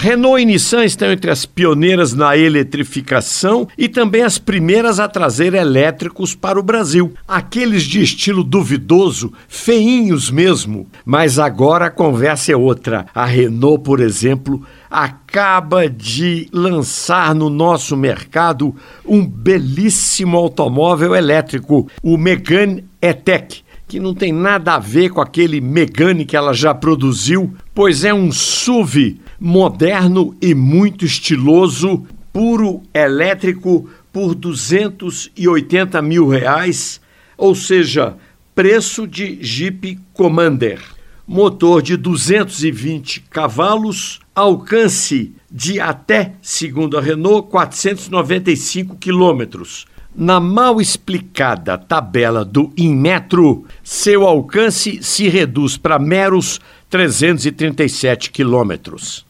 Renault e Nissan estão entre as pioneiras na eletrificação e também as primeiras a trazer elétricos para o Brasil. Aqueles de estilo duvidoso, feinhos mesmo. Mas agora a conversa é outra. A Renault, por exemplo, acaba de lançar no nosso mercado um belíssimo automóvel elétrico, o Megane E-Tech que não tem nada a ver com aquele Megane que ela já produziu, pois é um SUV moderno e muito estiloso, puro elétrico por 280 mil reais, ou seja, preço de Jeep Commander. Motor de 220 cavalos, alcance de até, segundo a Renault, 495 quilômetros. Na mal explicada tabela do Inmetro, seu alcance se reduz para meros 337 quilômetros.